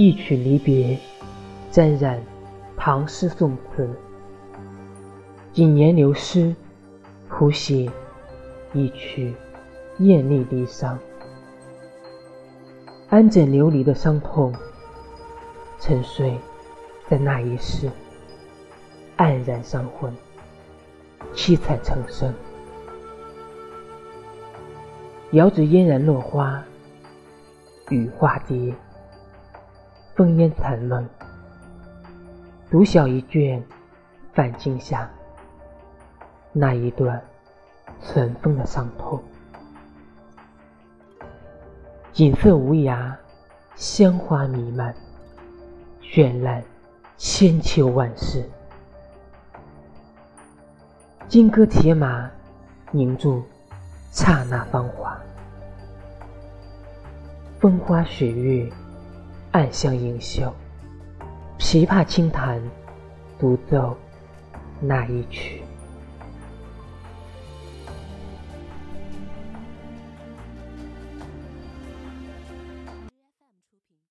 一曲离别，沾染唐诗宋词。几年流失，谱写一曲艳丽离殇。安枕流离的伤痛，沉睡在那一世，黯然伤魂，凄惨成生。遥指嫣然落花，雨化蝶，风烟残梦。独小一卷泛惊霞，那一段尘封的伤痛。锦瑟无涯，香花弥漫，绚烂千秋万世。金戈铁马，凝住刹那芳华。风花雪月，暗香盈袖。琵琶轻弹，独奏那一曲。